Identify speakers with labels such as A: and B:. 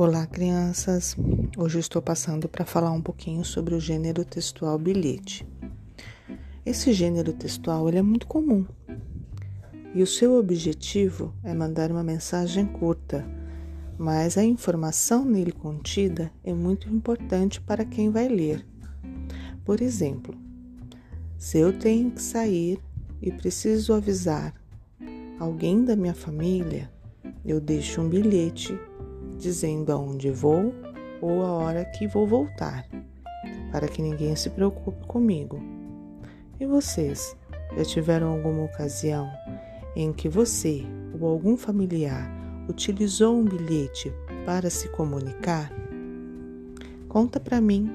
A: Olá, crianças! Hoje estou passando para falar um pouquinho sobre o gênero textual bilhete. Esse gênero textual ele é muito comum e o seu objetivo é mandar uma mensagem curta, mas a informação nele contida é muito importante para quem vai ler. Por exemplo, se eu tenho que sair e preciso avisar alguém da minha família, eu deixo um bilhete dizendo aonde vou ou a hora que vou voltar, para que ninguém se preocupe comigo. E vocês, já tiveram alguma ocasião em que você ou algum familiar utilizou um bilhete para se comunicar? Conta para mim